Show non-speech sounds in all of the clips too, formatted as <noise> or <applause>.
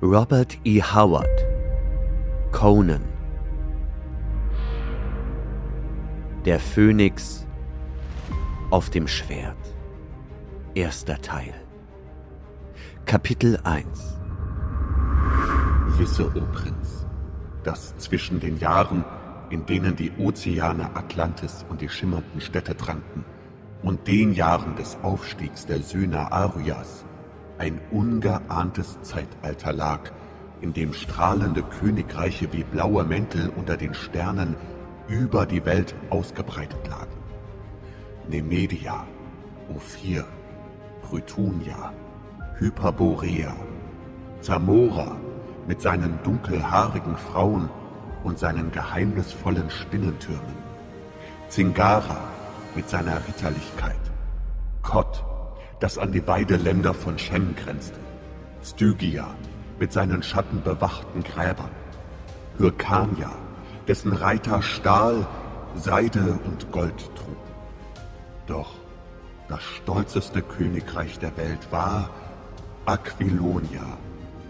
Robert E. Howard Conan. Der Phönix auf dem Schwert. Erster Teil. Kapitel 1 Wisse, o Prinz, dass zwischen den Jahren, in denen die Ozeane Atlantis und die schimmernden Städte tranken, und den Jahren des Aufstiegs der Söhne Arias ein ungeahntes Zeitalter lag, in dem strahlende Königreiche wie blaue Mäntel unter den Sternen über die Welt ausgebreitet lagen. Nemedia, Ophir, Brytunia, Hyperborea, Zamora mit seinen dunkelhaarigen Frauen und seinen geheimnisvollen Spinnentürmen, Zingara mit seiner Ritterlichkeit, das an die beiden Länder von Shem grenzte, Stygia mit seinen schattenbewachten Gräbern, Hyrkania, dessen Reiter Stahl, Seide und Gold trugen. Doch das stolzeste Königreich der Welt war Aquilonia,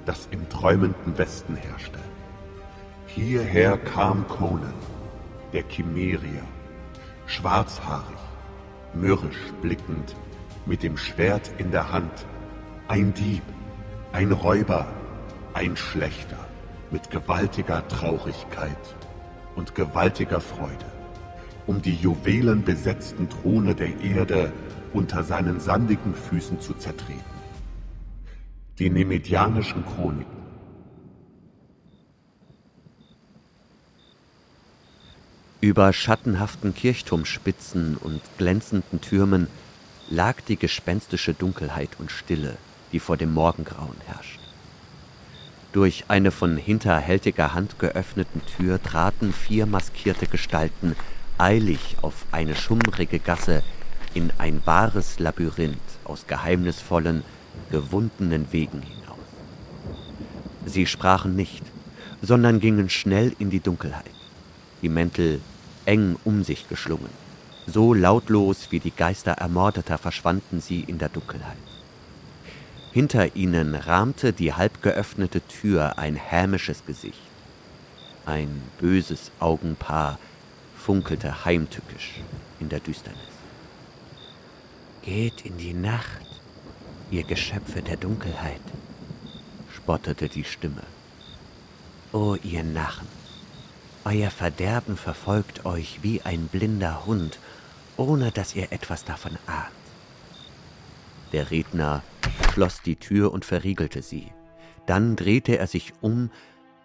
das im träumenden Westen herrschte. Hierher kam Conan, der Chimärier, schwarzhaarig, mürrisch blickend, mit dem Schwert in der Hand, ein Dieb, ein Räuber, ein Schlechter, mit gewaltiger Traurigkeit und gewaltiger Freude, um die juwelenbesetzten Throne der Erde unter seinen sandigen Füßen zu zertreten. Die Nemedianischen Chroniken. Über schattenhaften Kirchturmspitzen und glänzenden Türmen lag die gespenstische Dunkelheit und Stille, die vor dem Morgengrauen herrscht. Durch eine von hinterhältiger Hand geöffneten Tür traten vier maskierte Gestalten eilig auf eine schummrige Gasse in ein wahres Labyrinth aus geheimnisvollen, gewundenen Wegen hinaus. Sie sprachen nicht, sondern gingen schnell in die Dunkelheit, die Mäntel eng um sich geschlungen. So lautlos wie die Geister Ermordeter verschwanden sie in der Dunkelheit. Hinter ihnen rahmte die halb geöffnete Tür ein hämisches Gesicht. Ein böses Augenpaar funkelte heimtückisch in der Düsternis. Geht in die Nacht, ihr Geschöpfe der Dunkelheit, spottete die Stimme. O ihr Narren, euer Verderben verfolgt euch wie ein blinder Hund ohne dass ihr etwas davon ahnt. Der Redner schloss die Tür und verriegelte sie. Dann drehte er sich um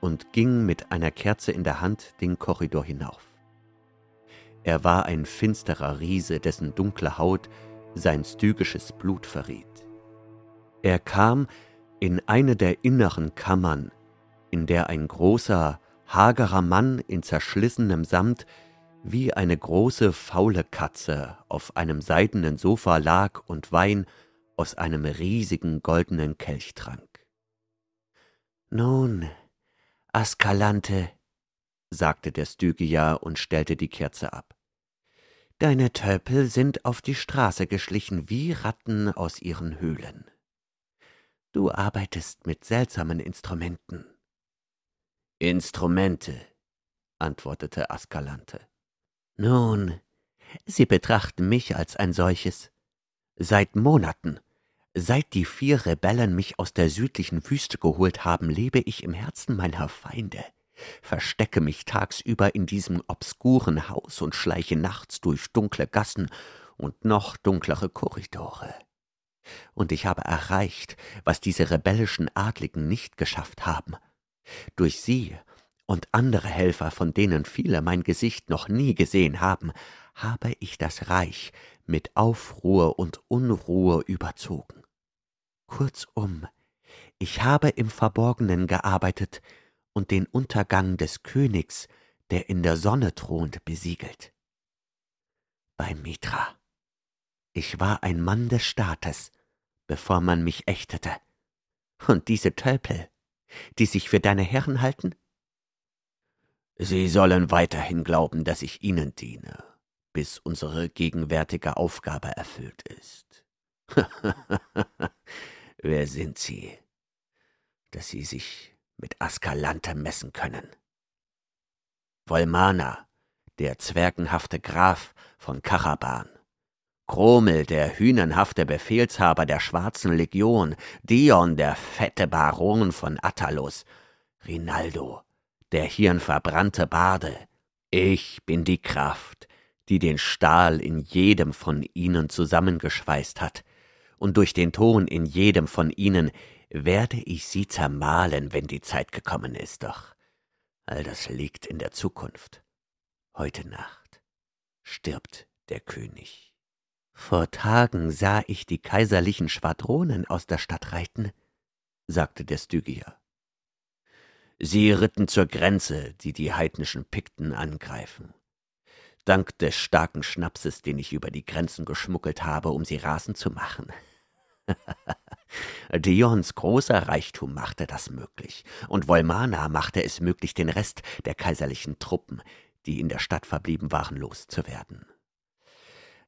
und ging mit einer Kerze in der Hand den Korridor hinauf. Er war ein finsterer Riese, dessen dunkle Haut sein stygisches Blut verriet. Er kam in eine der inneren Kammern, in der ein großer, hagerer Mann in zerschlissenem Samt wie eine große faule Katze auf einem seidenen Sofa lag und Wein aus einem riesigen goldenen Kelch trank. Nun, Askalante, sagte der Stygia und stellte die Kerze ab. Deine Tölpel sind auf die Straße geschlichen wie Ratten aus ihren Höhlen. Du arbeitest mit seltsamen Instrumenten. Instrumente, antwortete Askalante. Nun, Sie betrachten mich als ein solches. Seit Monaten, seit die vier Rebellen mich aus der südlichen Wüste geholt haben, lebe ich im Herzen meiner Feinde, verstecke mich tagsüber in diesem obskuren Haus und schleiche nachts durch dunkle Gassen und noch dunklere Korridore. Und ich habe erreicht, was diese rebellischen Adligen nicht geschafft haben. Durch sie und andere Helfer, von denen viele mein Gesicht noch nie gesehen haben, habe ich das Reich mit Aufruhr und Unruhe überzogen. Kurzum, ich habe im Verborgenen gearbeitet und den Untergang des Königs, der in der Sonne thront, besiegelt. Bei Mitra. Ich war ein Mann des Staates, bevor man mich ächtete. Und diese Tölpel, die sich für deine Herren halten, Sie sollen weiterhin glauben, dass ich Ihnen diene, bis unsere gegenwärtige Aufgabe erfüllt ist. <laughs> Wer sind Sie? dass sie sich mit Askalante messen können. Volmana, der zwergenhafte Graf von Karaban, Kromel, der hünenhafte Befehlshaber der Schwarzen Legion, Dion, der fette Baron von Attalus, Rinaldo, der hirnverbrannte Bade. Ich bin die Kraft, die den Stahl in jedem von ihnen zusammengeschweißt hat, und durch den Ton in jedem von ihnen werde ich sie zermahlen, wenn die Zeit gekommen ist, doch all das liegt in der Zukunft. Heute Nacht stirbt der König. Vor Tagen sah ich die kaiserlichen Schwadronen aus der Stadt reiten, sagte der Stygier. Sie ritten zur Grenze, die die heidnischen Pikten angreifen. Dank des starken Schnapses, den ich über die Grenzen geschmuggelt habe, um sie rasend zu machen. <laughs> Dions großer Reichtum machte das möglich, und Volmana machte es möglich, den Rest der kaiserlichen Truppen, die in der Stadt verblieben waren, loszuwerden.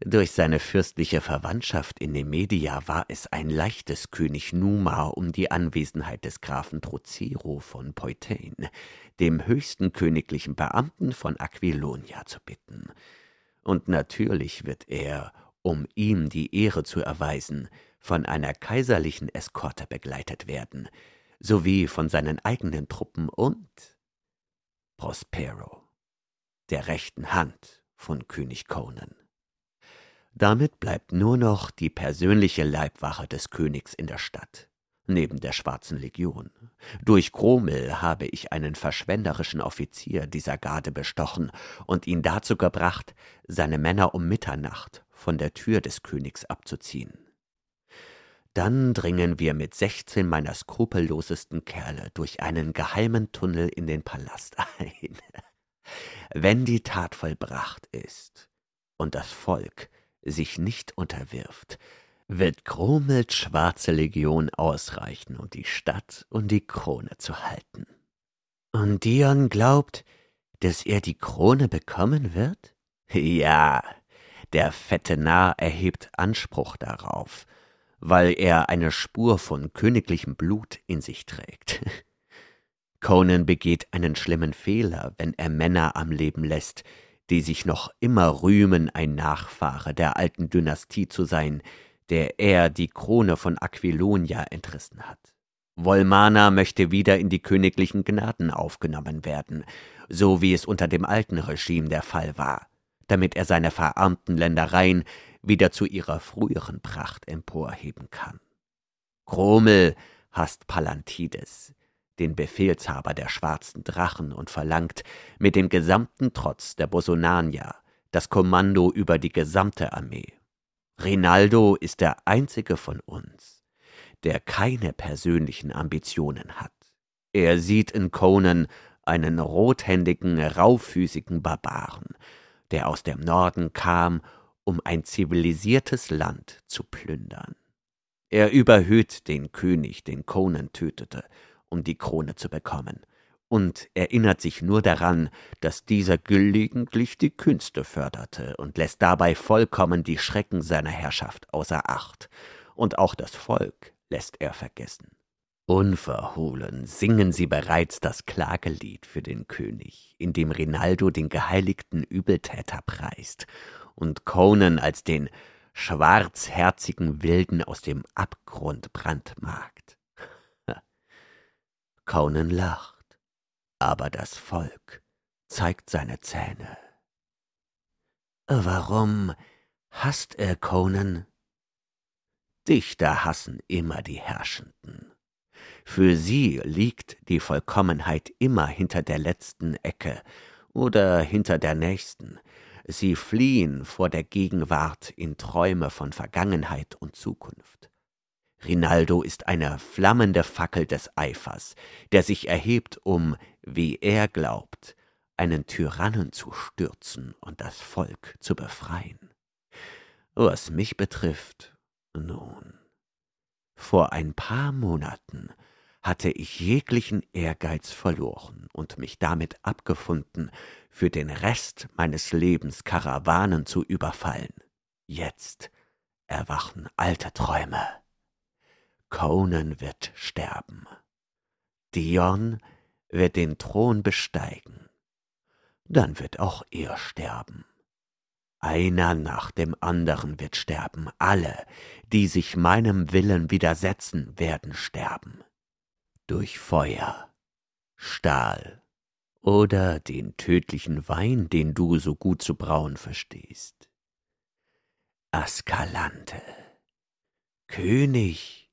Durch seine fürstliche Verwandtschaft in Nemedia war es ein leichtes, König Numa um die Anwesenheit des Grafen Trocero von Peutain, dem höchsten königlichen Beamten von Aquilonia, zu bitten. Und natürlich wird er, um ihm die Ehre zu erweisen, von einer kaiserlichen Eskorte begleitet werden, sowie von seinen eigenen Truppen und Prospero, der rechten Hand von König Conan. Damit bleibt nur noch die persönliche Leibwache des Königs in der Stadt, neben der Schwarzen Legion. Durch Kromel habe ich einen verschwenderischen Offizier dieser Garde bestochen und ihn dazu gebracht, seine Männer um Mitternacht von der Tür des Königs abzuziehen. Dann dringen wir mit sechzehn meiner skrupellosesten Kerle durch einen geheimen Tunnel in den Palast <laughs> ein. Wenn die Tat vollbracht ist und das Volk sich nicht unterwirft, wird Kromels schwarze Legion ausreichen, um die Stadt und die Krone zu halten. Und Dion glaubt, dass er die Krone bekommen wird? Ja, der fette Narr erhebt Anspruch darauf, weil er eine Spur von königlichem Blut in sich trägt. <laughs> Conan begeht einen schlimmen Fehler, wenn er Männer am Leben lässt, die sich noch immer rühmen, ein Nachfahre der alten Dynastie zu sein, der er die Krone von Aquilonia entrissen hat. Volmana möchte wieder in die königlichen Gnaden aufgenommen werden, so wie es unter dem alten Regime der Fall war, damit er seine verarmten Ländereien wieder zu ihrer früheren Pracht emporheben kann. Kromel hasst Palantides, den Befehlshaber der schwarzen Drachen, und verlangt mit dem gesamten Trotz der Bosonanier das Kommando über die gesamte Armee. Rinaldo ist der einzige von uns, der keine persönlichen Ambitionen hat. Er sieht in Conan einen rothändigen, raufüßigen Barbaren, der aus dem Norden kam, um ein zivilisiertes Land zu plündern. Er überhöht den König, den Conan tötete, um die Krone zu bekommen, und erinnert sich nur daran, dass dieser gelegentlich die Künste förderte und lässt dabei vollkommen die Schrecken seiner Herrschaft außer Acht, und auch das Volk lässt er vergessen. Unverhohlen singen sie bereits das Klagelied für den König, in dem Rinaldo den geheiligten Übeltäter preist und Conan als den schwarzherzigen Wilden aus dem Abgrund brandmarkt. Conan lacht, aber das Volk zeigt seine Zähne. Warum hasst er Conan? Dichter hassen immer die Herrschenden. Für sie liegt die Vollkommenheit immer hinter der letzten Ecke oder hinter der nächsten. Sie fliehen vor der Gegenwart in Träume von Vergangenheit und Zukunft. Rinaldo ist eine flammende Fackel des Eifers, der sich erhebt, um, wie er glaubt, einen Tyrannen zu stürzen und das Volk zu befreien. Was mich betrifft, nun, vor ein paar Monaten hatte ich jeglichen Ehrgeiz verloren und mich damit abgefunden, für den Rest meines Lebens Karawanen zu überfallen. Jetzt erwachen alte Träume. Conan wird sterben. Dion wird den Thron besteigen. Dann wird auch er sterben. Einer nach dem anderen wird sterben. Alle, die sich meinem Willen widersetzen, werden sterben. Durch Feuer, Stahl oder den tödlichen Wein, den du so gut zu brauen verstehst. Askalante, König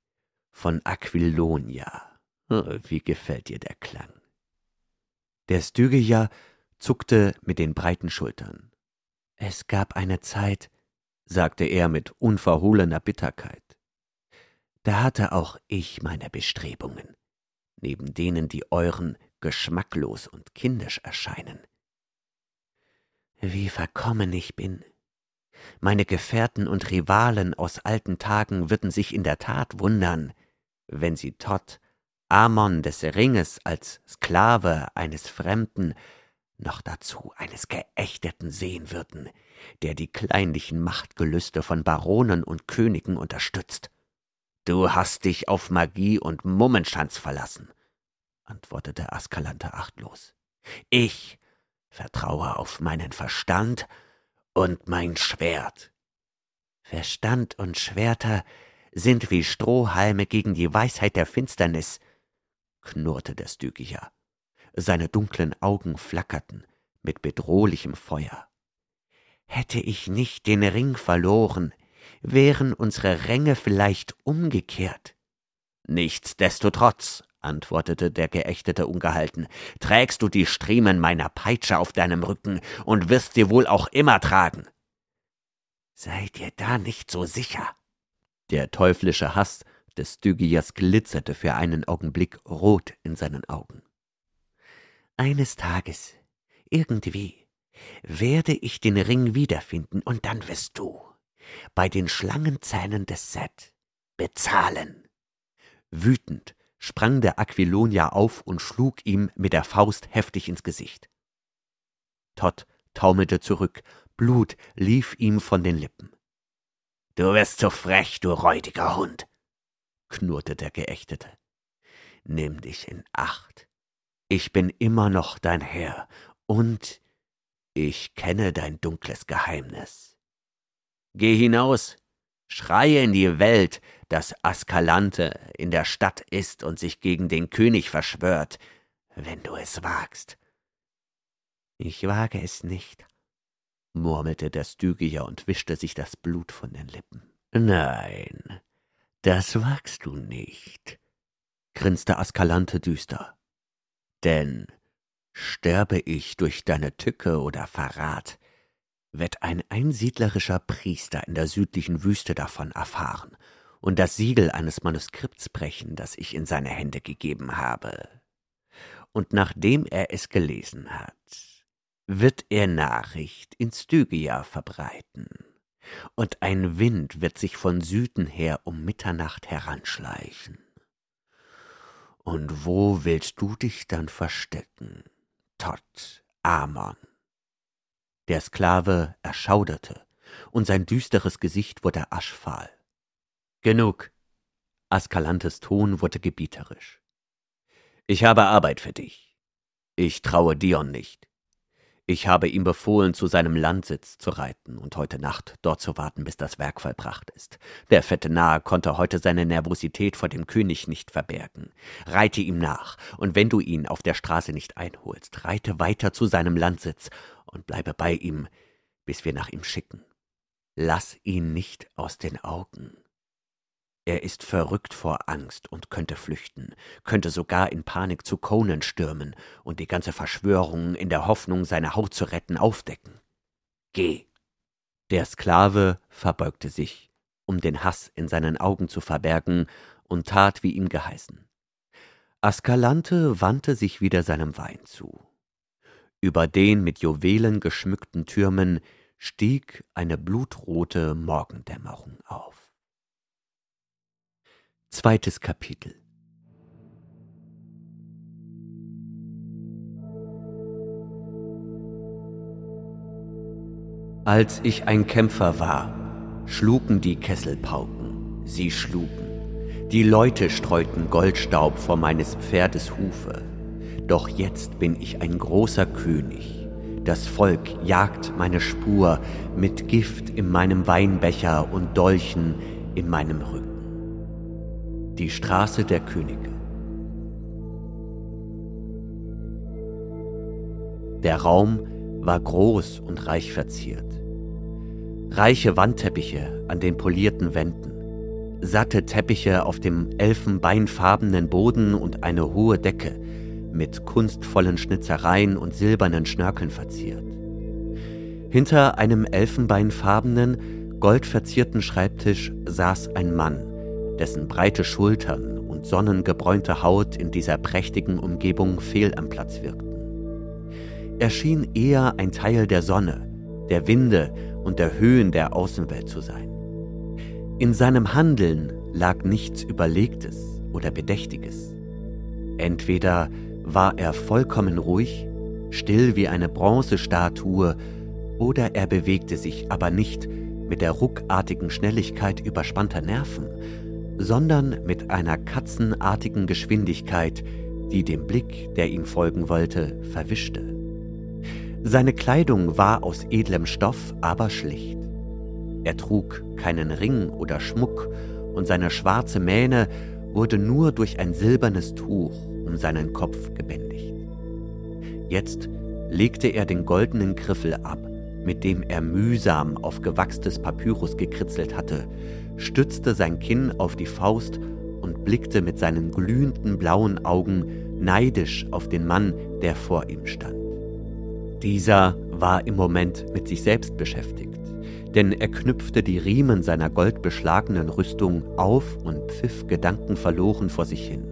von Aquilonia. Oh, wie gefällt dir der Klang? Der Stygia zuckte mit den breiten Schultern. Es gab eine Zeit, sagte er mit unverhohlener Bitterkeit. Da hatte auch ich meine Bestrebungen, neben denen die euren geschmacklos und kindisch erscheinen. Wie verkommen ich bin. Meine Gefährten und Rivalen aus alten Tagen würden sich in der Tat wundern, wenn sie Todd, Amon des Ringes als Sklave eines Fremden noch dazu eines Geächteten sehen würden, der die kleinlichen Machtgelüste von Baronen und Königen unterstützt. Du hast dich auf Magie und Mummenschanz verlassen, antwortete Askalante achtlos. Ich vertraue auf meinen Verstand und mein Schwert. Verstand und Schwerter sind wie Strohhalme gegen die Weisheit der Finsternis, knurrte der Stygia seine dunklen Augen flackerten mit bedrohlichem Feuer. Hätte ich nicht den Ring verloren, wären unsere Ränge vielleicht umgekehrt. Nichtsdestotrotz, antwortete der Geächtete ungehalten, trägst du die Striemen meiner Peitsche auf deinem Rücken und wirst sie wohl auch immer tragen. Sei dir da nicht so sicher. Der teuflische Hass des Stygias glitzerte für einen Augenblick rot in seinen Augen. Eines Tages, irgendwie, werde ich den Ring wiederfinden und dann wirst du, bei den Schlangenzähnen des Set, bezahlen. Wütend sprang der Aquilonier auf und schlug ihm mit der Faust heftig ins Gesicht. Todd taumelte zurück, Blut lief ihm von den Lippen. Du wirst so frech, du räudiger Hund, knurrte der Geächtete. Nimm dich in Acht, ich bin immer noch dein Herr, und ich kenne dein dunkles Geheimnis. Geh hinaus, schreie in die Welt, dass Askalante in der Stadt ist und sich gegen den König verschwört, wenn du es wagst. Ich wage es nicht, murmelte der Stygier und wischte sich das Blut von den Lippen. Nein, das wagst du nicht, grinste Askalante düster. Denn sterbe ich durch deine Tücke oder Verrat, wird ein einsiedlerischer Priester in der südlichen Wüste davon erfahren und das Siegel eines Manuskripts brechen, das ich in seine Hände gegeben habe. Und nachdem er es gelesen hat, wird er Nachricht in Stygia verbreiten, und ein Wind wird sich von Süden her um Mitternacht heranschleichen. Und wo willst du dich dann verstecken, Todd Amon? Der Sklave erschauderte, und sein düsteres Gesicht wurde aschfahl. Genug. Askalantes Ton wurde gebieterisch. Ich habe Arbeit für dich. Ich traue Dion nicht. Ich habe ihm befohlen, zu seinem Landsitz zu reiten und heute Nacht dort zu warten, bis das Werk vollbracht ist. Der fette Nahe konnte heute seine Nervosität vor dem König nicht verbergen. Reite ihm nach, und wenn du ihn auf der Straße nicht einholst, reite weiter zu seinem Landsitz und bleibe bei ihm, bis wir nach ihm schicken. Lass ihn nicht aus den Augen. Er ist verrückt vor Angst und könnte flüchten, könnte sogar in Panik zu Conan stürmen und die ganze Verschwörung in der Hoffnung, seine Haut zu retten, aufdecken. Geh! Der Sklave verbeugte sich, um den Hass in seinen Augen zu verbergen, und tat, wie ihm geheißen. Askalante wandte sich wieder seinem Wein zu. Über den mit Juwelen geschmückten Türmen stieg eine blutrote Morgendämmerung auf. Zweites Kapitel Als ich ein Kämpfer war, schlugen die Kesselpauken, sie schlugen. Die Leute streuten Goldstaub vor meines Pferdes Hufe. Doch jetzt bin ich ein großer König. Das Volk jagt meine Spur mit Gift in meinem Weinbecher und Dolchen in meinem Rücken. Die Straße der Könige. Der Raum war groß und reich verziert. Reiche Wandteppiche an den polierten Wänden satte Teppiche auf dem elfenbeinfarbenen Boden und eine hohe Decke mit kunstvollen Schnitzereien und silbernen Schnörkeln verziert. Hinter einem elfenbeinfarbenen, goldverzierten Schreibtisch saß ein Mann, dessen breite Schultern und sonnengebräunte Haut in dieser prächtigen Umgebung fehl am Platz wirkten. Er schien eher ein Teil der Sonne, der Winde und der Höhen der Außenwelt zu sein. In seinem Handeln lag nichts Überlegtes oder Bedächtiges. Entweder war er vollkommen ruhig, still wie eine Bronzestatue, oder er bewegte sich aber nicht mit der ruckartigen Schnelligkeit überspannter Nerven, sondern mit einer katzenartigen Geschwindigkeit, die dem Blick, der ihm folgen wollte, verwischte. Seine Kleidung war aus edlem Stoff, aber schlicht. Er trug keinen Ring oder Schmuck, und seine schwarze Mähne wurde nur durch ein silbernes Tuch um seinen Kopf gebändigt. Jetzt legte er den goldenen Griffel ab, mit dem er mühsam auf gewachstes Papyrus gekritzelt hatte, stützte sein Kinn auf die Faust und blickte mit seinen glühenden blauen Augen neidisch auf den Mann, der vor ihm stand. Dieser war im Moment mit sich selbst beschäftigt denn er knüpfte die Riemen seiner goldbeschlagenen Rüstung auf und pfiff gedankenverloren vor sich hin.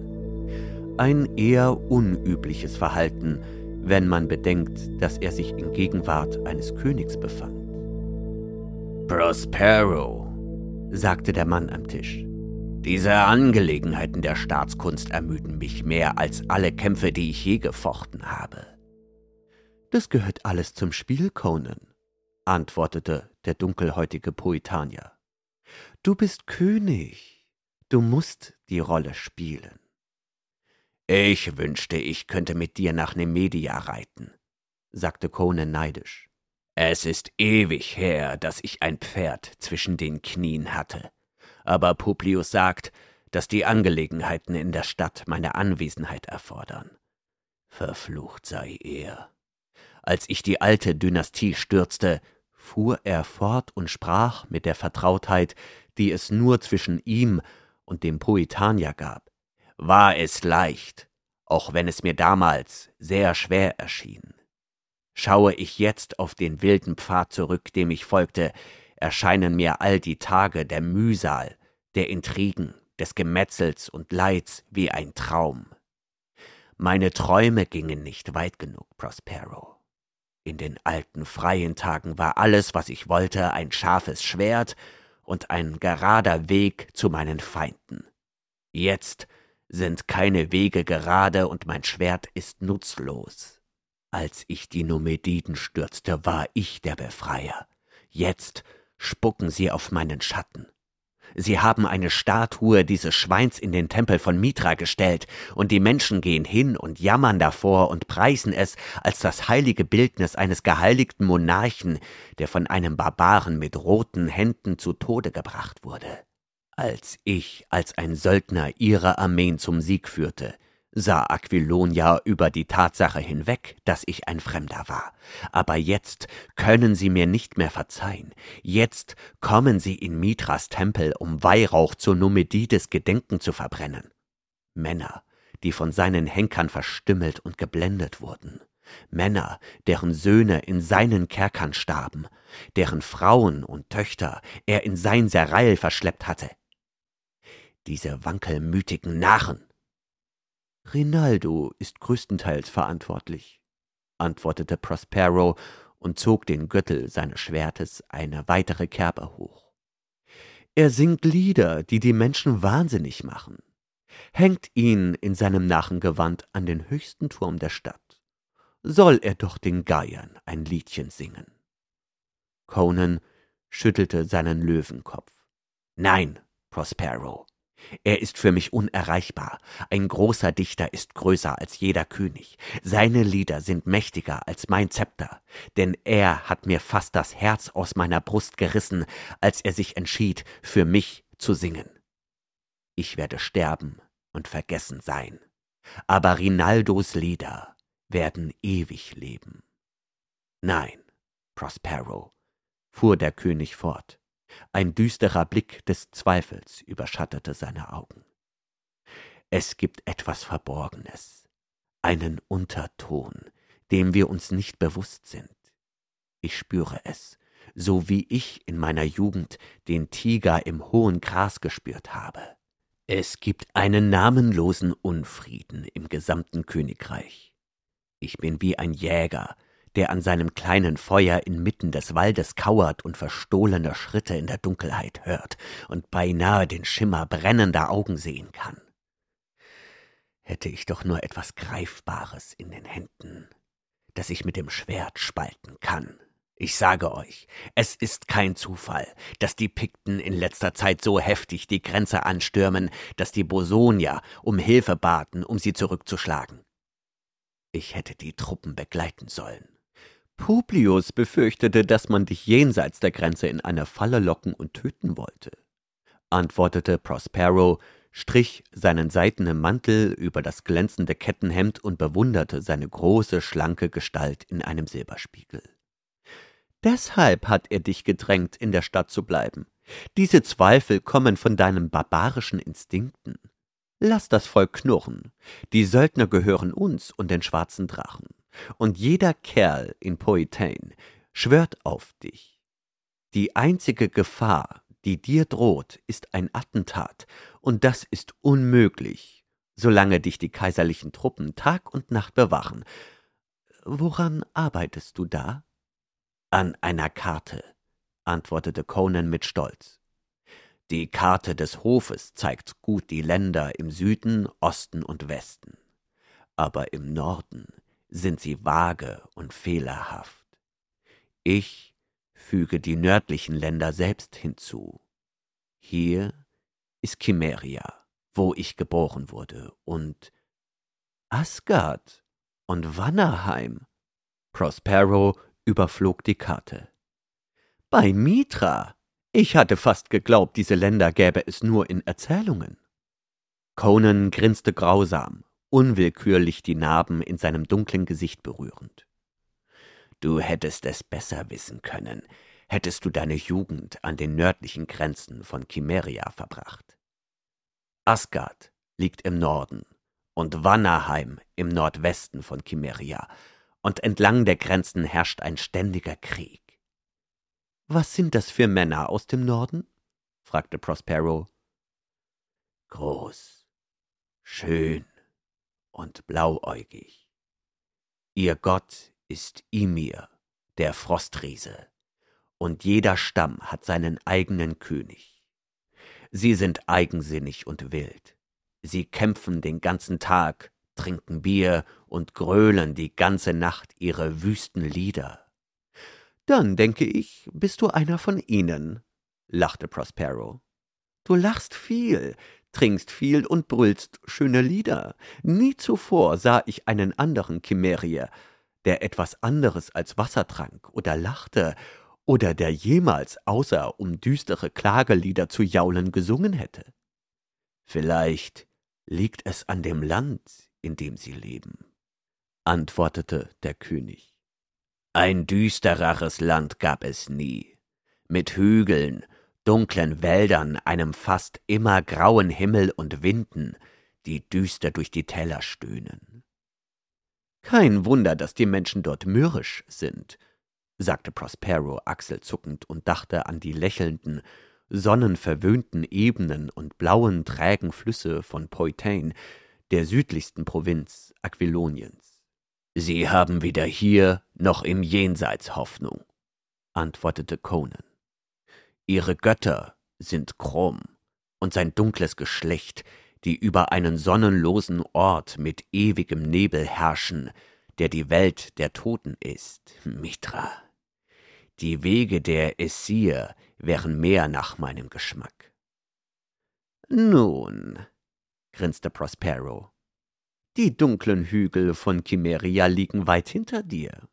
Ein eher unübliches Verhalten, wenn man bedenkt, dass er sich in Gegenwart eines Königs befand. Prospero, sagte der Mann am Tisch. Diese Angelegenheiten der Staatskunst ermüden mich mehr als alle Kämpfe, die ich je gefochten habe. Das gehört alles zum Spiel, Conan, antwortete der dunkelhäutige Poetanier. Du bist König, du musst die Rolle spielen. Ich wünschte, ich könnte mit dir nach Nemedia reiten, sagte Conan neidisch. Es ist ewig her, dass ich ein Pferd zwischen den Knien hatte. Aber Publius sagt, dass die Angelegenheiten in der Stadt meine Anwesenheit erfordern. Verflucht sei er. Als ich die alte Dynastie stürzte, fuhr er fort und sprach mit der Vertrautheit, die es nur zwischen ihm und dem Poetanier gab, war es leicht, auch wenn es mir damals sehr schwer erschien. Schaue ich jetzt auf den wilden Pfad zurück, dem ich folgte, erscheinen mir all die Tage der Mühsal, der Intrigen, des Gemetzels und Leids wie ein Traum. Meine Träume gingen nicht weit genug, Prospero. In den alten freien Tagen war alles, was ich wollte, ein scharfes Schwert und ein gerader Weg zu meinen Feinden. Jetzt sind keine Wege gerade und mein Schwert ist nutzlos. Als ich die Numediden stürzte, war ich der Befreier. Jetzt spucken sie auf meinen Schatten. Sie haben eine Statue dieses Schweins in den Tempel von Mitra gestellt, und die Menschen gehen hin und jammern davor und preisen es als das heilige Bildnis eines geheiligten Monarchen, der von einem Barbaren mit roten Händen zu Tode gebracht wurde. Als ich als ein Söldner ihre Armeen zum Sieg führte, sah Aquilonia über die Tatsache hinweg, dass ich ein Fremder war. Aber jetzt können sie mir nicht mehr verzeihen. Jetzt kommen sie in Mithras Tempel, um Weihrauch zu Numedides Gedenken zu verbrennen. Männer, die von seinen Henkern verstümmelt und geblendet wurden. Männer, deren Söhne in seinen Kerkern starben, deren Frauen und Töchter er in sein Serail verschleppt hatte. Diese wankelmütigen Narren, Rinaldo ist größtenteils verantwortlich, antwortete Prospero und zog den Gürtel seines Schwertes eine weitere Kerbe hoch. Er singt Lieder, die die Menschen wahnsinnig machen, hängt ihn in seinem Narrengewand an den höchsten Turm der Stadt. Soll er doch den Geiern ein Liedchen singen. Conan schüttelte seinen Löwenkopf. Nein, Prospero, Er ist für mich unerreichbar. Ein großer Dichter ist größer als jeder König. Seine Lieder sind mächtiger als mein Zepter, denn er hat mir fast das Herz aus meiner Brust gerissen, als er sich entschied, für mich zu singen. Ich werde sterben und vergessen sein, aber Rinaldos Lieder werden ewig leben. Nein, Prospero, fuhr der König fort, ein düsterer Blick des Zweifels überschattete seine Augen. Es gibt etwas Verborgenes, einen Unterton, dem wir uns nicht bewusst sind. Ich spüre es, so wie ich in meiner Jugend den Tiger im hohen Gras gespürt habe. Es gibt einen namenlosen Unfrieden im gesamten Königreich. Ich bin wie ein Jäger, der an seinem kleinen Feuer inmitten des Waldes kauert und verstohlene Schritte in der Dunkelheit hört und beinahe den Schimmer brennender Augen sehen kann. Hätte ich doch nur etwas Greifbares in den Händen, das ich mit dem Schwert spalten kann. Ich sage euch, es ist kein Zufall, dass die Pikten in letzter Zeit so heftig die Grenze anstürmen, dass die Bosonier um Hilfe baten, um sie zurückzuschlagen. Ich hätte die Truppen begleiten sollen. Publius befürchtete, dass man dich jenseits der Grenze in eine Falle locken und töten wollte, antwortete Prospero, strich seinen seidenen Mantel über das glänzende Kettenhemd und bewunderte seine große, schlanke Gestalt in einem Silberspiegel. Deshalb hat er dich gedrängt, in der Stadt zu bleiben. Diese Zweifel kommen von deinen barbarischen Instinkten. Lass das Volk knurren. Die Söldner gehören uns und den schwarzen Drachen und jeder Kerl in Poitain schwört auf dich. Die einzige Gefahr, die dir droht, ist ein Attentat, und das ist unmöglich, solange dich die kaiserlichen Truppen Tag und Nacht bewachen. Woran arbeitest du da? An einer Karte, antwortete Conan mit Stolz. Die Karte des Hofes zeigt gut die Länder im Süden, Osten und Westen. Aber im Norden sind sie vage und fehlerhaft. Ich füge die nördlichen Länder selbst hinzu. Hier ist Chimeria, wo ich geboren wurde, und Asgard und Wannerheim. Prospero überflog die Karte. Bei Mitra. Ich hatte fast geglaubt, diese Länder gäbe es nur in Erzählungen. Conan grinste grausam unwillkürlich die Narben in seinem dunklen Gesicht berührend. Du hättest es besser wissen können, hättest du deine Jugend an den nördlichen Grenzen von Chimeria verbracht. Asgard liegt im Norden und Wannerheim im Nordwesten von Chimeria, und entlang der Grenzen herrscht ein ständiger Krieg. Was sind das für Männer aus dem Norden? fragte Prospero. Groß, schön, und blauäugig. Ihr Gott ist Ymir, der Frostriese, und jeder Stamm hat seinen eigenen König. Sie sind eigensinnig und wild. Sie kämpfen den ganzen Tag, trinken Bier und grölen die ganze Nacht ihre wüsten Lieder. Dann, denke ich, bist du einer von ihnen, lachte Prospero. Du lachst viel, trinkst viel und brüllst schöne Lieder. Nie zuvor sah ich einen anderen Chimärier, der etwas anderes als Wasser trank oder lachte oder der jemals außer um düstere Klagelieder zu jaulen gesungen hätte. Vielleicht liegt es an dem Land, in dem sie leben, antwortete der König. Ein düstereres Land gab es nie, mit Hügeln dunklen Wäldern, einem fast immer grauen Himmel und Winden, die düster durch die Täler stöhnen. Kein Wunder, dass die Menschen dort mürrisch sind, sagte Prospero achselzuckend und dachte an die lächelnden, sonnenverwöhnten Ebenen und blauen, trägen Flüsse von Poitain, der südlichsten Provinz Aquiloniens. Sie haben weder hier noch im Jenseits Hoffnung, antwortete Conan. Ihre Götter sind krumm, und sein dunkles Geschlecht, die über einen sonnenlosen Ort mit ewigem Nebel herrschen, der die Welt der Toten ist, Mitra. Die Wege der Essir wären mehr nach meinem Geschmack. Nun, grinste Prospero, die dunklen Hügel von Chimeria liegen weit hinter dir.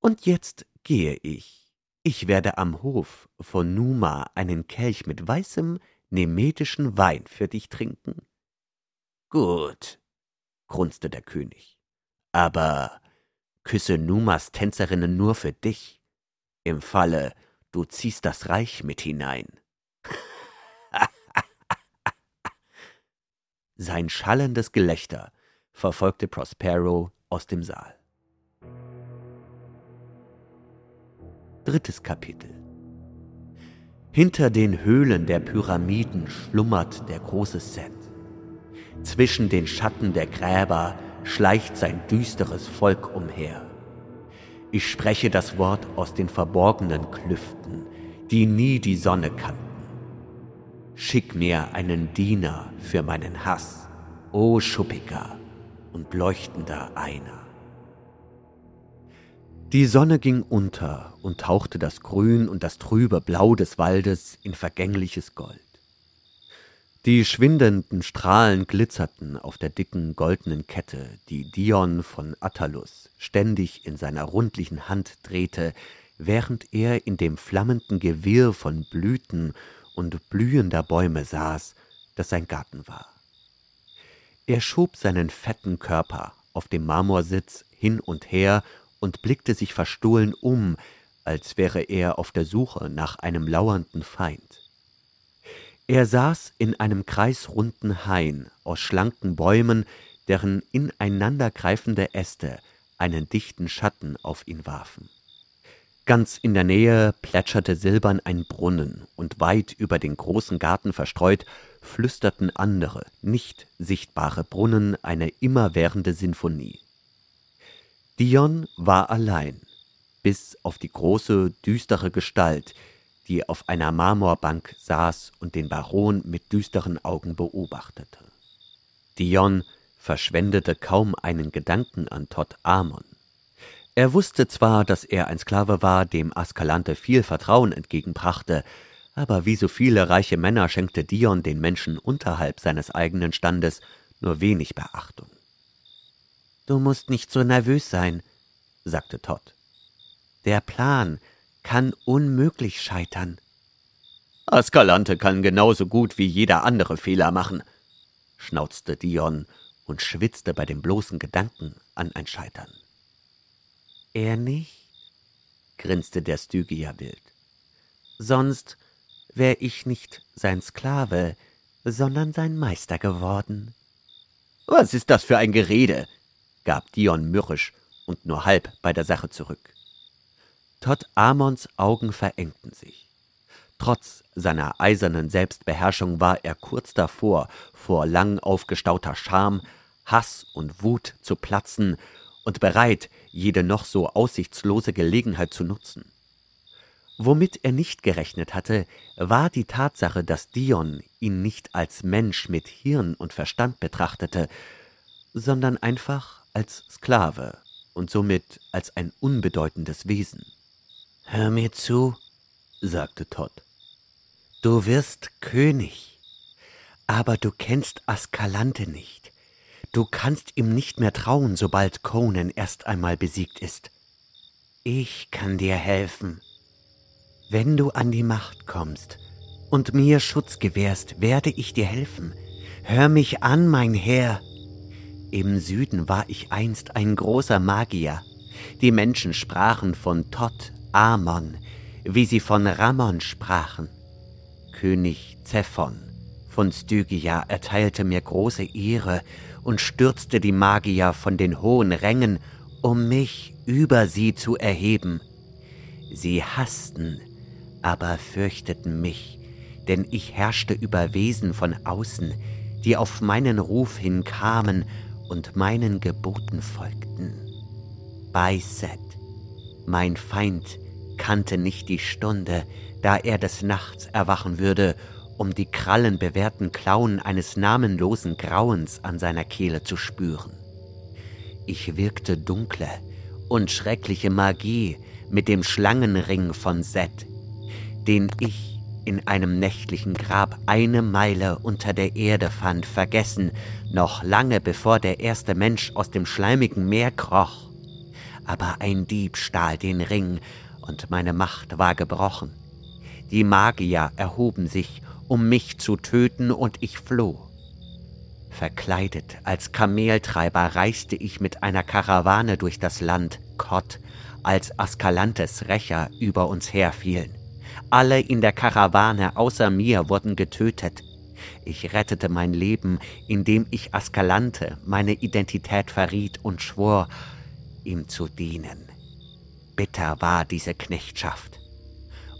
Und jetzt gehe ich. Ich werde am Hof von Numa einen Kelch mit weißem, nemetischen Wein für dich trinken. Gut, grunzte der König. Aber küsse Numas Tänzerinnen nur für dich. Im Falle, du ziehst das Reich mit hinein. <laughs> Sein schallendes Gelächter verfolgte Prospero aus dem Saal. Drittes Kapitel Hinter den Höhlen der Pyramiden schlummert der große Set. Zwischen den Schatten der Gräber schleicht sein düsteres Volk umher. Ich spreche das Wort aus den verborgenen Klüften, die nie die Sonne kannten. Schick mir einen Diener für meinen Hass, o schuppiger und leuchtender Einer. Die Sonne ging unter und tauchte das Grün und das trübe Blau des Waldes in vergängliches Gold. Die schwindenden Strahlen glitzerten auf der dicken goldenen Kette, die Dion von Attalus ständig in seiner rundlichen Hand drehte, während er in dem flammenden Gewirr von Blüten und blühender Bäume saß, das sein Garten war. Er schob seinen fetten Körper auf dem Marmorsitz hin und her und blickte sich verstohlen um, als wäre er auf der Suche nach einem lauernden Feind. Er saß in einem kreisrunden Hain aus schlanken Bäumen, deren ineinandergreifende Äste einen dichten Schatten auf ihn warfen. Ganz in der Nähe plätscherte silbern ein Brunnen, und weit über den großen Garten verstreut flüsterten andere, nicht sichtbare Brunnen eine immerwährende Sinfonie. Dion war allein, bis auf die große, düstere Gestalt, die auf einer Marmorbank saß und den Baron mit düsteren Augen beobachtete. Dion verschwendete kaum einen Gedanken an Todd Amon. Er wusste zwar, dass er ein Sklave war, dem Askalante viel Vertrauen entgegenbrachte, aber wie so viele reiche Männer schenkte Dion den Menschen unterhalb seines eigenen Standes nur wenig Beachtung. Du musst nicht so nervös sein, sagte Todd. Der Plan, kann unmöglich scheitern. Askalante kann genauso gut wie jeder andere Fehler machen, schnauzte Dion und schwitzte bei dem bloßen Gedanken an ein Scheitern. Er nicht, grinste der Stygia wild. Sonst wär ich nicht sein Sklave, sondern sein Meister geworden. Was ist das für ein Gerede? Gab Dion mürrisch und nur halb bei der Sache zurück. Todd Amons Augen verengten sich. Trotz seiner eisernen Selbstbeherrschung war er kurz davor, vor lang aufgestauter Scham, Hass und Wut zu platzen und bereit, jede noch so aussichtslose Gelegenheit zu nutzen. Womit er nicht gerechnet hatte, war die Tatsache, dass Dion ihn nicht als Mensch mit Hirn und Verstand betrachtete, sondern einfach als Sklave und somit als ein unbedeutendes Wesen. Hör mir zu, sagte Todd. Du wirst König, aber du kennst Askalante nicht. Du kannst ihm nicht mehr trauen, sobald Conan erst einmal besiegt ist. Ich kann dir helfen. Wenn du an die Macht kommst und mir Schutz gewährst, werde ich dir helfen. Hör mich an, mein Herr. Im Süden war ich einst ein großer Magier. Die Menschen sprachen von Todd Amon, wie sie von Ramon sprachen. König Zephon von Stygia erteilte mir große Ehre und stürzte die Magier von den hohen Rängen, um mich über sie zu erheben. Sie hassten, aber fürchteten mich, denn ich herrschte über Wesen von außen, die auf meinen Ruf hin kamen und meinen Geboten folgten. Bei Set, mein Feind kannte nicht die Stunde, da er des Nachts erwachen würde, um die krallenbewehrten Klauen eines namenlosen Grauens an seiner Kehle zu spüren. Ich wirkte dunkle und schreckliche Magie mit dem Schlangenring von Set, den ich in einem nächtlichen Grab eine Meile unter der Erde fand, vergessen, noch lange bevor der erste Mensch aus dem schleimigen Meer kroch. Aber ein Dieb stahl den Ring, und meine Macht war gebrochen. Die Magier erhoben sich, um mich zu töten, und ich floh. Verkleidet als Kameltreiber reiste ich mit einer Karawane durch das Land Kott, als Askalantes Rächer über uns herfielen. Alle in der Karawane außer mir wurden getötet. Ich rettete mein Leben, indem ich Askalante meine Identität verriet und schwor, ihm zu dienen. Bitter war diese Knechtschaft.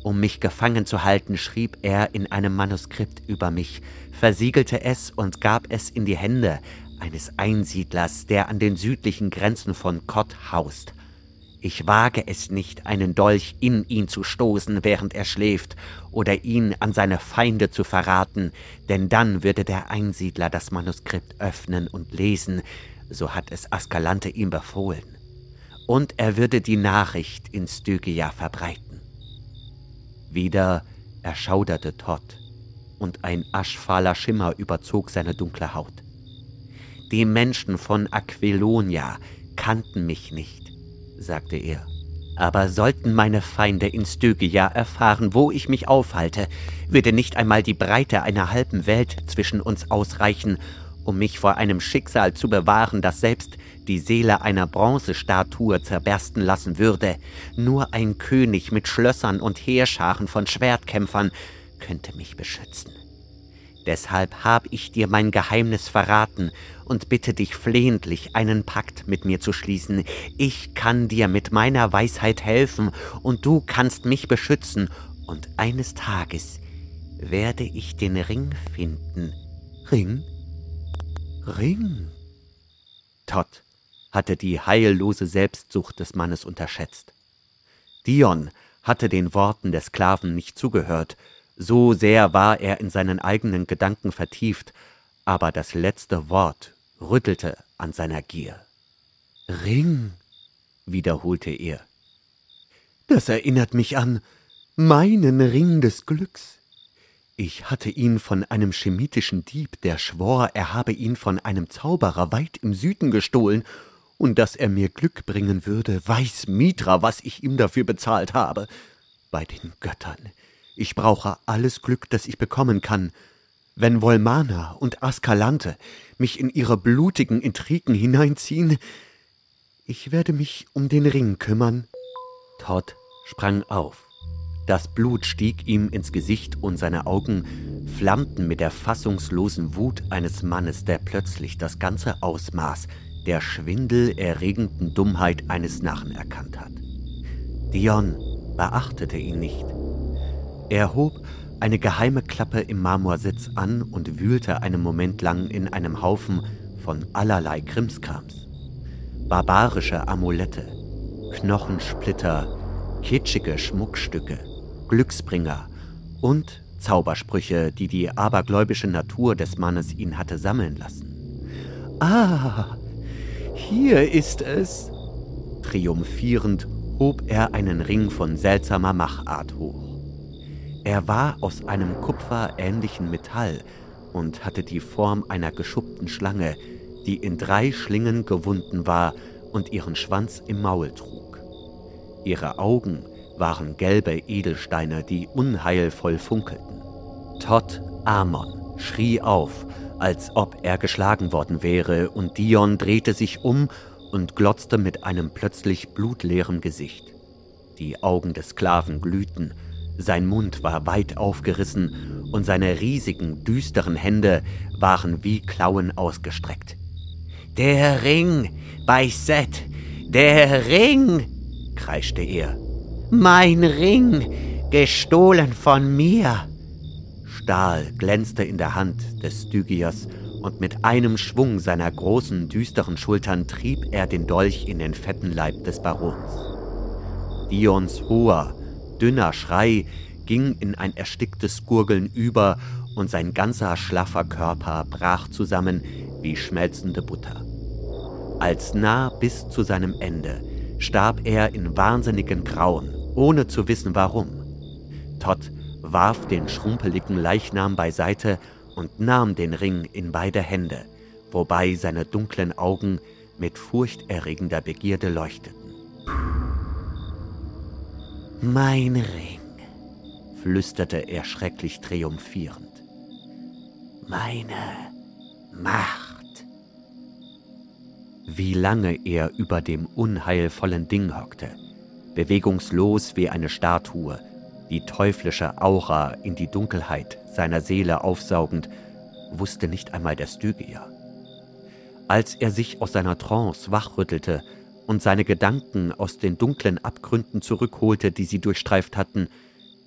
Um mich gefangen zu halten, schrieb er in einem Manuskript über mich, versiegelte es und gab es in die Hände eines Einsiedlers, der an den südlichen Grenzen von Kott haust. Ich wage es nicht, einen Dolch in ihn zu stoßen, während er schläft, oder ihn an seine Feinde zu verraten, denn dann würde der Einsiedler das Manuskript öffnen und lesen, so hat es Askalante ihm befohlen. Und er würde die Nachricht in Stygia verbreiten. Wieder erschauderte Todd, und ein aschfahler Schimmer überzog seine dunkle Haut. Die Menschen von Aquilonia kannten mich nicht, sagte er. Aber sollten meine Feinde in Stygia erfahren, wo ich mich aufhalte, würde nicht einmal die Breite einer halben Welt zwischen uns ausreichen, um mich vor einem Schicksal zu bewahren, das selbst die Seele einer Bronzestatue zerbersten lassen würde. Nur ein König mit Schlössern und Heerscharen von Schwertkämpfern könnte mich beschützen. Deshalb hab ich dir mein Geheimnis verraten und bitte dich flehentlich, einen Pakt mit mir zu schließen. Ich kann dir mit meiner Weisheit helfen und du kannst mich beschützen, und eines Tages werde ich den Ring finden. Ring? Ring? Todd hatte die heillose Selbstsucht des Mannes unterschätzt. Dion hatte den Worten der Sklaven nicht zugehört, so sehr war er in seinen eigenen Gedanken vertieft, aber das letzte Wort rüttelte an seiner Gier. Ring, wiederholte er. Das erinnert mich an meinen Ring des Glücks. Ich hatte ihn von einem chemitischen Dieb, der schwor, er habe ihn von einem Zauberer weit im Süden gestohlen und dass er mir Glück bringen würde, weiß Mitra, was ich ihm dafür bezahlt habe. Bei den Göttern. Ich brauche alles Glück, das ich bekommen kann. Wenn Volmana und Askalante mich in ihre blutigen Intrigen hineinziehen, ich werde mich um den Ring kümmern. Todd sprang auf. Das Blut stieg ihm ins Gesicht und seine Augen flammten mit der fassungslosen Wut eines Mannes, der plötzlich das ganze Ausmaß der schwindelerregenden Dummheit eines Narren erkannt hat. Dion beachtete ihn nicht. Er hob eine geheime Klappe im Marmorsitz an und wühlte einen Moment lang in einem Haufen von allerlei Krimskrams. Barbarische Amulette, Knochensplitter, kitschige Schmuckstücke, Glücksbringer und Zaubersprüche, die die abergläubische Natur des Mannes ihn hatte sammeln lassen. Ah, hier ist es! Triumphierend hob er einen Ring von seltsamer Machart hoch. Er war aus einem kupferähnlichen Metall und hatte die Form einer geschuppten Schlange, die in drei Schlingen gewunden war und ihren Schwanz im Maul trug. Ihre Augen waren gelbe Edelsteine, die unheilvoll funkelten. Todd Amon schrie auf als ob er geschlagen worden wäre, und Dion drehte sich um und glotzte mit einem plötzlich blutleeren Gesicht. Die Augen des Sklaven glühten, sein Mund war weit aufgerissen und seine riesigen, düsteren Hände waren wie Klauen ausgestreckt. Der Ring bei Seth, der Ring, kreischte er. Mein Ring, gestohlen von mir. Stahl glänzte in der Hand des Stygiers, und mit einem Schwung seiner großen, düsteren Schultern trieb er den Dolch in den fetten Leib des Barons. Dions hoher, dünner Schrei ging in ein ersticktes Gurgeln über, und sein ganzer schlaffer Körper brach zusammen wie schmelzende Butter. Als nah bis zu seinem Ende starb er in wahnsinnigen Grauen, ohne zu wissen warum. Todd warf den schrumpeligen Leichnam beiseite und nahm den Ring in beide Hände, wobei seine dunklen Augen mit furchterregender Begierde leuchteten. Mein Ring, flüsterte er schrecklich triumphierend. Meine Macht. Wie lange er über dem unheilvollen Ding hockte, bewegungslos wie eine Statue, die teuflische Aura in die Dunkelheit seiner Seele aufsaugend, wusste nicht einmal der Stygier. Als er sich aus seiner Trance wachrüttelte und seine Gedanken aus den dunklen Abgründen zurückholte, die sie durchstreift hatten,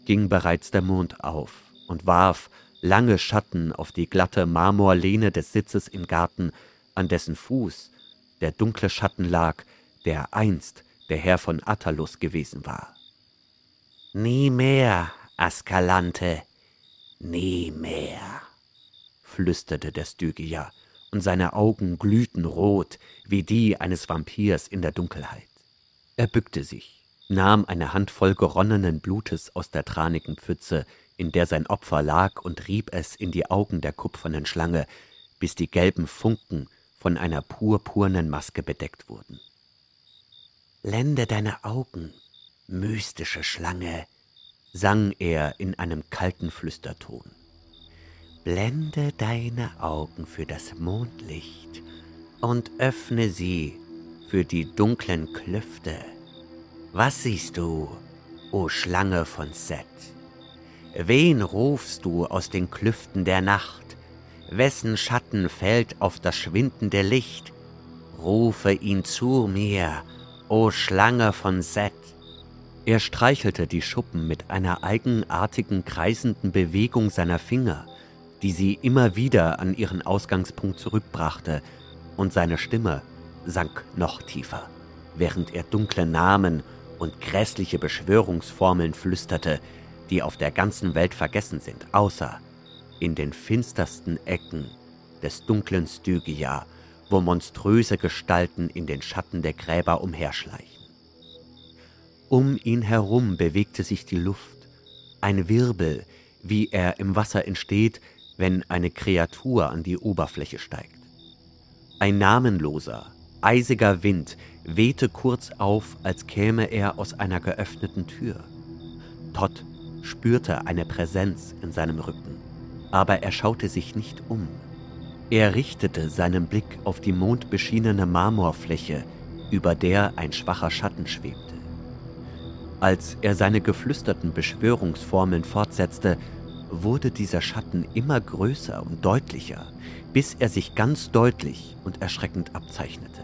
ging bereits der Mond auf und warf lange Schatten auf die glatte Marmorlehne des Sitzes im Garten, an dessen Fuß der dunkle Schatten lag, der einst der Herr von Attalus gewesen war. Nie mehr, Askalante, nie mehr, flüsterte der Stygia, und seine Augen glühten rot wie die eines Vampirs in der Dunkelheit. Er bückte sich, nahm eine Handvoll geronnenen Blutes aus der tranigen Pfütze, in der sein Opfer lag, und rieb es in die Augen der kupfernen Schlange, bis die gelben Funken von einer purpurnen Maske bedeckt wurden. Lende deine Augen, mystische Schlange, sang er in einem kalten Flüsterton. Blende deine Augen für das Mondlicht und öffne sie für die dunklen Klüfte. Was siehst du, o Schlange von Set? Wen rufst du aus den Klüften der Nacht? wessen Schatten fällt auf das schwindende Licht. Rufe ihn zu mir, o Schlange von Set. Er streichelte die Schuppen mit einer eigenartigen kreisenden Bewegung seiner Finger, die sie immer wieder an ihren Ausgangspunkt zurückbrachte, und seine Stimme sank noch tiefer, während er dunkle Namen und grässliche Beschwörungsformeln flüsterte, die auf der ganzen Welt vergessen sind, außer in den finstersten Ecken des dunklen Stygia, wo monströse Gestalten in den Schatten der Gräber umherschleichen. Um ihn herum bewegte sich die Luft, ein Wirbel, wie er im Wasser entsteht, wenn eine Kreatur an die Oberfläche steigt. Ein namenloser, eisiger Wind wehte kurz auf, als käme er aus einer geöffneten Tür. Todd spürte eine Präsenz in seinem Rücken aber er schaute sich nicht um. Er richtete seinen Blick auf die mondbeschienene Marmorfläche, über der ein schwacher Schatten schwebte. Als er seine geflüsterten Beschwörungsformeln fortsetzte, wurde dieser Schatten immer größer und deutlicher, bis er sich ganz deutlich und erschreckend abzeichnete.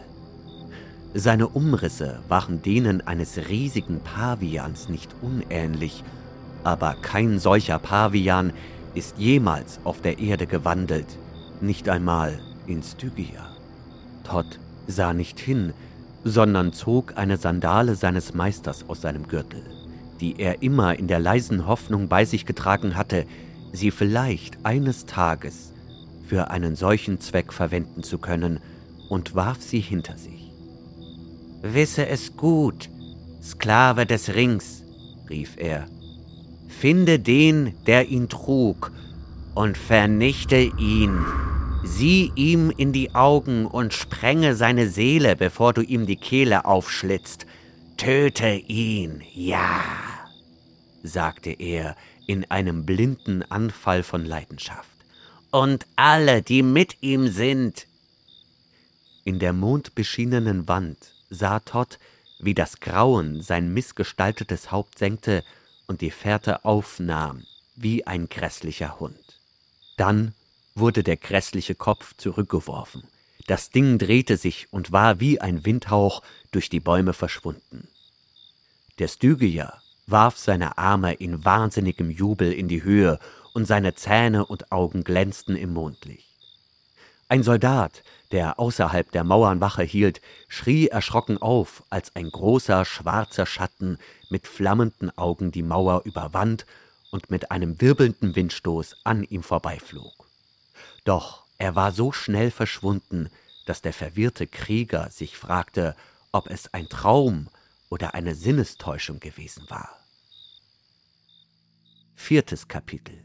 Seine Umrisse waren denen eines riesigen Pavians nicht unähnlich, aber kein solcher Pavian ist jemals auf der Erde gewandelt, nicht einmal in Stygia. Todd sah nicht hin, sondern zog eine Sandale seines Meisters aus seinem Gürtel, die er immer in der leisen Hoffnung bei sich getragen hatte, sie vielleicht eines Tages für einen solchen Zweck verwenden zu können, und warf sie hinter sich. Wisse es gut, Sklave des Rings, rief er Finde den, der ihn trug, und vernichte ihn. Sieh ihm in die Augen und sprenge seine Seele, bevor du ihm die Kehle aufschlitzt. Töte ihn, ja, sagte er in einem blinden Anfall von Leidenschaft. Und alle, die mit ihm sind. In der mondbeschienenen Wand sah Todd, wie das Grauen sein missgestaltetes Haupt senkte und die Fährte aufnahm wie ein grässlicher Hund. Dann wurde der grässliche Kopf zurückgeworfen. Das Ding drehte sich und war wie ein Windhauch durch die Bäume verschwunden. Der Stygier warf seine Arme in wahnsinnigem Jubel in die Höhe und seine Zähne und Augen glänzten im Mondlicht. Ein Soldat, der außerhalb der Mauern Wache hielt, schrie erschrocken auf, als ein großer schwarzer Schatten mit flammenden Augen die Mauer überwand und mit einem wirbelnden Windstoß an ihm vorbeiflog. Doch er war so schnell verschwunden, dass der verwirrte Krieger sich fragte, ob es ein Traum oder eine Sinnestäuschung gewesen war. Viertes Kapitel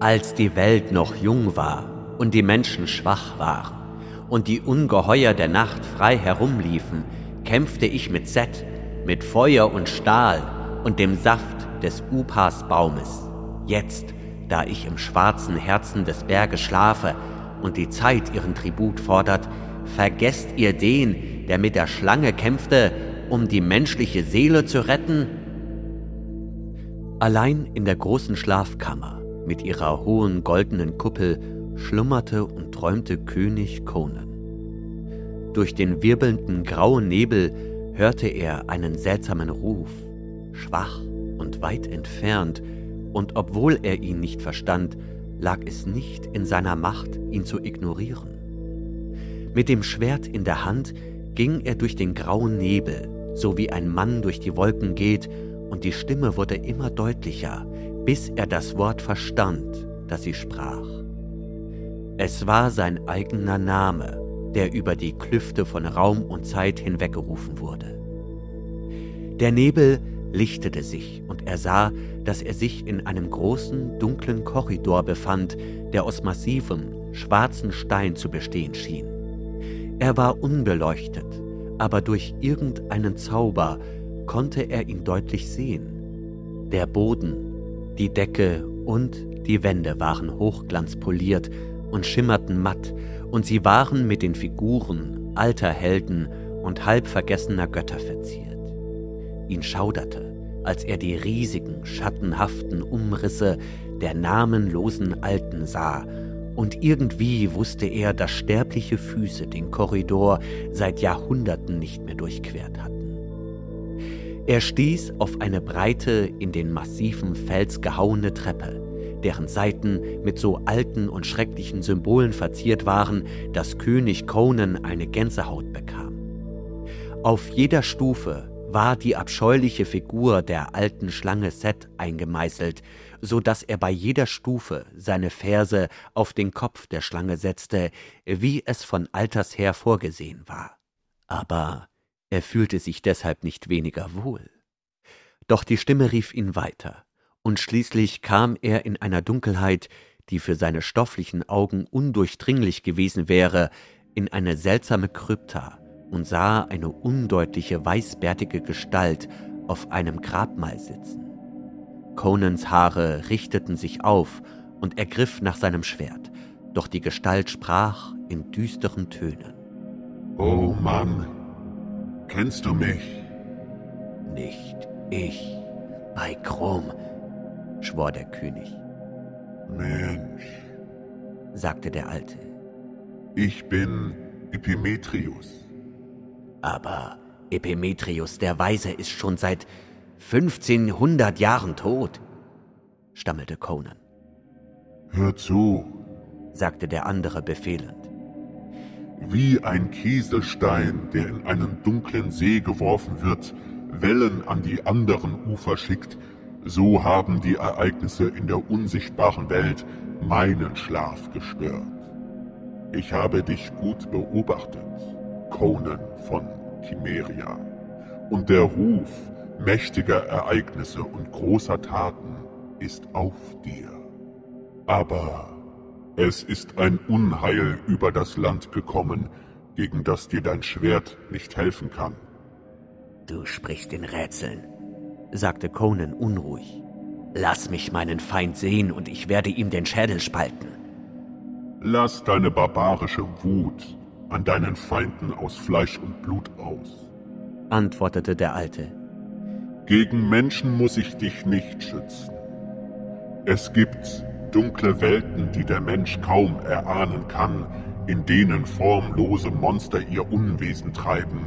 Als die Welt noch jung war und die Menschen schwach waren und die Ungeheuer der Nacht frei herumliefen, kämpfte ich mit Set, mit Feuer und Stahl und dem Saft des Upas-Baumes. Jetzt, da ich im schwarzen Herzen des Berges schlafe und die Zeit ihren Tribut fordert, vergesst ihr den, der mit der Schlange kämpfte, um die menschliche Seele zu retten? Allein in der großen Schlafkammer mit ihrer hohen goldenen Kuppel schlummerte und träumte König Conan. Durch den wirbelnden grauen Nebel hörte er einen seltsamen Ruf, schwach und weit entfernt, und obwohl er ihn nicht verstand, lag es nicht in seiner Macht, ihn zu ignorieren. Mit dem Schwert in der Hand ging er durch den grauen Nebel, so wie ein Mann durch die Wolken geht, und die Stimme wurde immer deutlicher, bis er das Wort verstand, das sie sprach. Es war sein eigener Name, der über die Klüfte von Raum und Zeit hinweggerufen wurde. Der Nebel lichtete sich und er sah, dass er sich in einem großen, dunklen Korridor befand, der aus massivem, schwarzen Stein zu bestehen schien. Er war unbeleuchtet, aber durch irgendeinen Zauber konnte er ihn deutlich sehen. Der Boden, die Decke und die Wände waren hochglanzpoliert und schimmerten matt, und sie waren mit den Figuren alter Helden und halb vergessener Götter verziert. Ihn schauderte, als er die riesigen, schattenhaften Umrisse der namenlosen Alten sah, und irgendwie wusste er, dass sterbliche Füße den Korridor seit Jahrhunderten nicht mehr durchquert hatten. Er stieß auf eine breite, in den massiven Fels gehauene Treppe, deren Seiten mit so alten und schrecklichen Symbolen verziert waren, dass König Conan eine Gänsehaut bekam. Auf jeder Stufe war die abscheuliche Figur der alten Schlange Set eingemeißelt, so dass er bei jeder Stufe seine Ferse auf den Kopf der Schlange setzte, wie es von alters her vorgesehen war. Aber er fühlte sich deshalb nicht weniger wohl. Doch die Stimme rief ihn weiter und schließlich kam er in einer Dunkelheit, die für seine stofflichen Augen undurchdringlich gewesen wäre, in eine seltsame Krypta und sah eine undeutliche weißbärtige Gestalt auf einem Grabmal sitzen. Conans Haare richteten sich auf und er griff nach seinem Schwert, doch die Gestalt sprach in düsteren Tönen. Oh Mann, kennst du mich? Nicht ich, bei Krumm, schwor der König. Mensch, sagte der Alte. Ich bin Epimetrius. Aber Epimetrius der Weise ist schon seit 1500 Jahren tot, stammelte Conan. Hör zu, sagte der andere befehlend. Wie ein Kieselstein, der in einen dunklen See geworfen wird, Wellen an die anderen Ufer schickt, so haben die Ereignisse in der unsichtbaren Welt meinen Schlaf gestört. Ich habe dich gut beobachtet, Conan von Chimeria, und der Ruf mächtiger Ereignisse und großer Taten ist auf dir. Aber es ist ein Unheil über das Land gekommen, gegen das dir dein Schwert nicht helfen kann. Du sprichst in Rätseln, sagte Conan unruhig. Lass mich meinen Feind sehen und ich werde ihm den Schädel spalten. Lass deine barbarische Wut an deinen Feinden aus Fleisch und Blut aus, antwortete der Alte. Gegen Menschen muss ich dich nicht schützen. Es gibt dunkle Welten, die der Mensch kaum erahnen kann, in denen formlose Monster ihr Unwesen treiben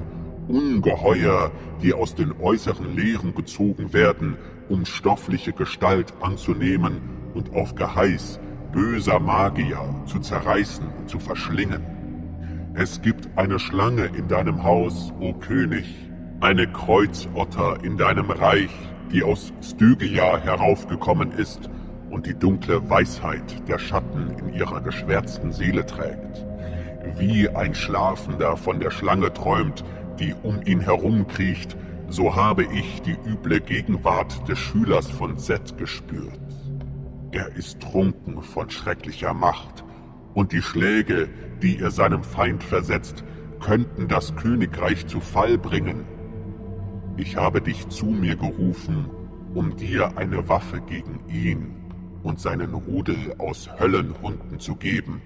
Ungeheuer, die aus den äußeren Leeren gezogen werden, um stoffliche Gestalt anzunehmen und auf Geheiß böser Magier zu zerreißen und zu verschlingen. Es gibt eine Schlange in deinem Haus, o König, eine Kreuzotter in deinem Reich, die aus Stygia heraufgekommen ist und die dunkle Weisheit der Schatten in ihrer geschwärzten Seele trägt. Wie ein Schlafender von der Schlange träumt, die um ihn herumkriecht, so habe ich die üble Gegenwart des Schülers von Set gespürt. Er ist trunken von schrecklicher Macht, und die Schläge, die er seinem Feind versetzt, könnten das Königreich zu Fall bringen. Ich habe dich zu mir gerufen, um dir eine Waffe gegen ihn und seinen Rudel aus Höllenhunden zu geben.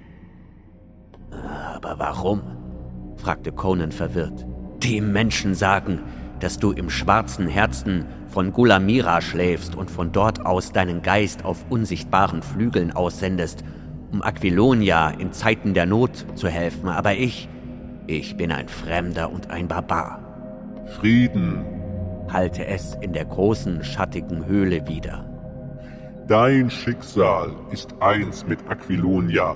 Aber warum? fragte Conan verwirrt. Die Menschen sagen, dass du im schwarzen Herzen von Gulamira schläfst und von dort aus deinen Geist auf unsichtbaren Flügeln aussendest, um Aquilonia in Zeiten der Not zu helfen. Aber ich, ich bin ein Fremder und ein Barbar. Frieden, hallte es in der großen, schattigen Höhle wieder. Dein Schicksal ist eins mit Aquilonia.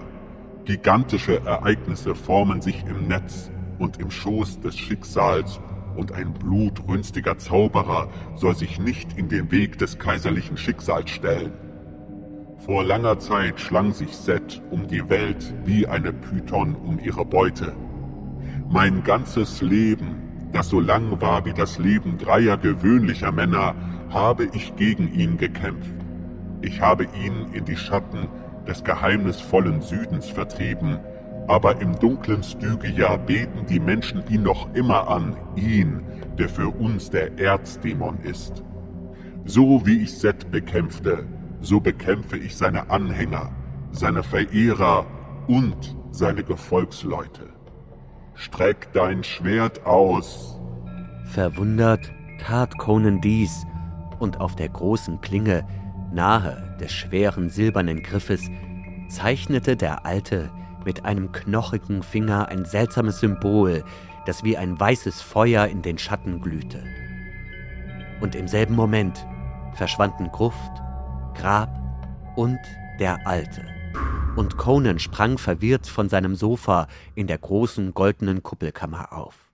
Gigantische Ereignisse formen sich im Netz und im Schoß des Schicksals, und ein blutrünstiger Zauberer soll sich nicht in den Weg des kaiserlichen Schicksals stellen. Vor langer Zeit schlang sich Set um die Welt wie eine Python um ihre Beute. Mein ganzes Leben das so lang war wie das Leben dreier gewöhnlicher Männer, habe ich gegen ihn gekämpft. Ich habe ihn in die Schatten des geheimnisvollen Südens vertrieben, aber im dunklen Stygia beten die Menschen ihn noch immer an, ihn, der für uns der Erzdämon ist. So wie ich Set bekämpfte, so bekämpfe ich seine Anhänger, seine Verehrer und seine Gefolgsleute. Streck dein Schwert aus. Verwundert tat Conan dies, und auf der großen Klinge, nahe des schweren silbernen Griffes, zeichnete der Alte mit einem knochigen Finger ein seltsames Symbol, das wie ein weißes Feuer in den Schatten glühte. Und im selben Moment verschwanden Gruft, Grab und der Alte und Conan sprang verwirrt von seinem Sofa in der großen goldenen Kuppelkammer auf.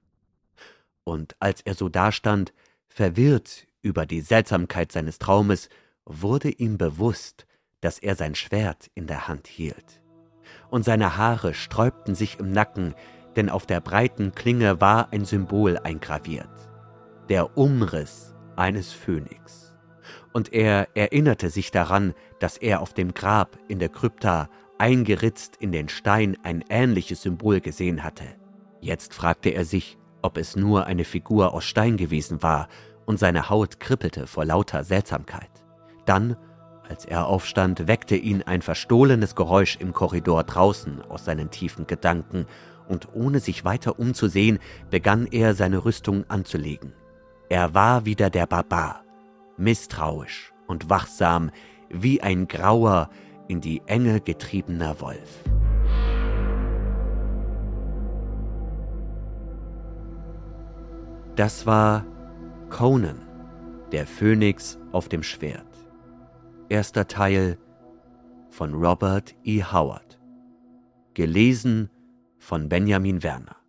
Und als er so dastand, verwirrt über die Seltsamkeit seines Traumes, wurde ihm bewusst, dass er sein Schwert in der Hand hielt. Und seine Haare sträubten sich im Nacken, denn auf der breiten Klinge war ein Symbol eingraviert, der Umriss eines Phönix. Und er erinnerte sich daran, dass er auf dem Grab in der Krypta eingeritzt in den Stein ein ähnliches Symbol gesehen hatte. Jetzt fragte er sich, ob es nur eine Figur aus Stein gewesen war, und seine Haut kribbelte vor lauter Seltsamkeit. Dann, als er aufstand, weckte ihn ein verstohlenes Geräusch im Korridor draußen aus seinen tiefen Gedanken, und ohne sich weiter umzusehen, begann er seine Rüstung anzulegen. Er war wieder der Barbar, misstrauisch und wachsam, wie ein grauer, in die Enge getriebener Wolf. Das war Conan, der Phönix auf dem Schwert. Erster Teil von Robert E. Howard. Gelesen von Benjamin Werner.